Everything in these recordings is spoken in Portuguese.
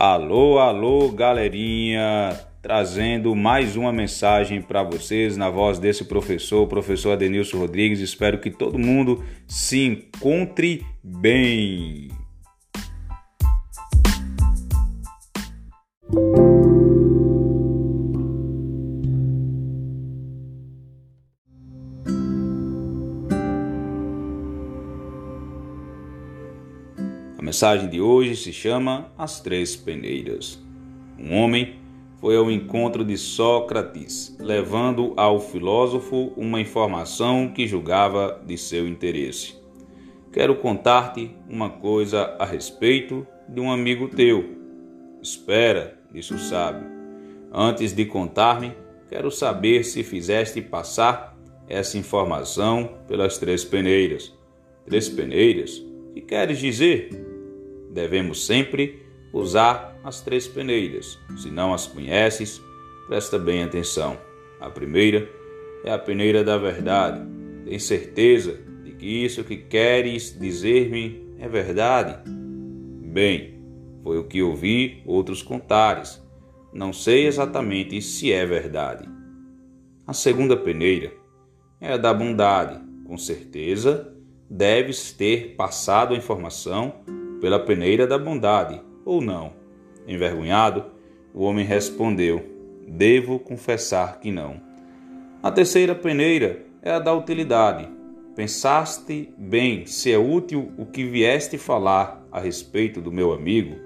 Alô, alô, galerinha, trazendo mais uma mensagem para vocês na voz desse professor, o professor Adenilson Rodrigues. Espero que todo mundo se encontre bem. A mensagem de hoje se chama As Três Peneiras. Um homem foi ao encontro de Sócrates, levando ao filósofo uma informação que julgava de seu interesse. Quero contar-te uma coisa a respeito de um amigo teu. Espera, disse o sábio. Antes de contar-me, quero saber se fizeste passar essa informação pelas três peneiras. Três peneiras? Que queres dizer? Devemos sempre usar as três peneiras. Se não as conheces, presta bem atenção. A primeira é a peneira da verdade. Tem certeza de que isso que queres dizer-me é verdade? Bem, foi o que ouvi outros contares. Não sei exatamente se é verdade. A segunda peneira é a da bondade. Com certeza, deves ter passado a informação pela peneira da bondade, ou não? Envergonhado, o homem respondeu: Devo confessar que não. A terceira peneira é a da utilidade. Pensaste bem se é útil o que vieste falar a respeito do meu amigo?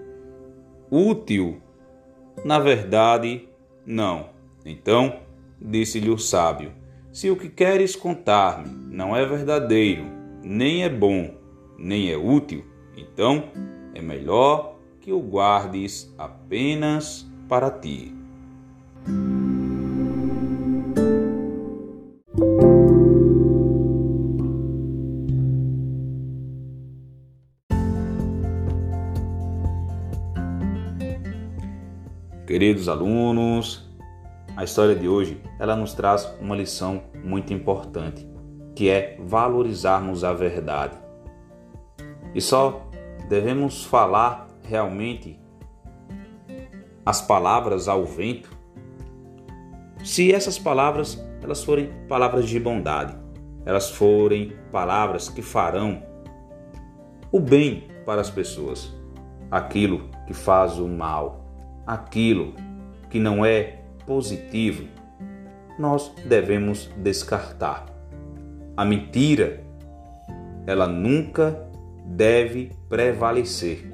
Útil? Na verdade, não. Então, disse-lhe o sábio: Se o que queres contar-me não é verdadeiro, nem é bom, nem é útil, então, é melhor que o guardes apenas para ti. Queridos alunos, a história de hoje, ela nos traz uma lição muito importante, que é valorizarmos a verdade. E só devemos falar realmente as palavras ao vento se essas palavras elas forem palavras de bondade, elas forem palavras que farão o bem para as pessoas, aquilo que faz o mal, aquilo que não é positivo, nós devemos descartar. A mentira, ela nunca deve prevalecer,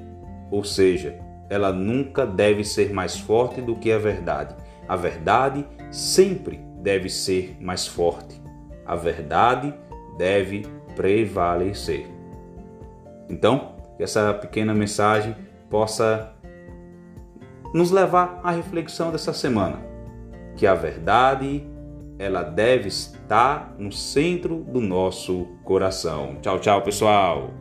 ou seja, ela nunca deve ser mais forte do que a verdade. A verdade sempre deve ser mais forte. A verdade deve prevalecer. Então, que essa pequena mensagem possa nos levar à reflexão dessa semana, que a verdade ela deve estar no centro do nosso coração. Tchau, tchau, pessoal.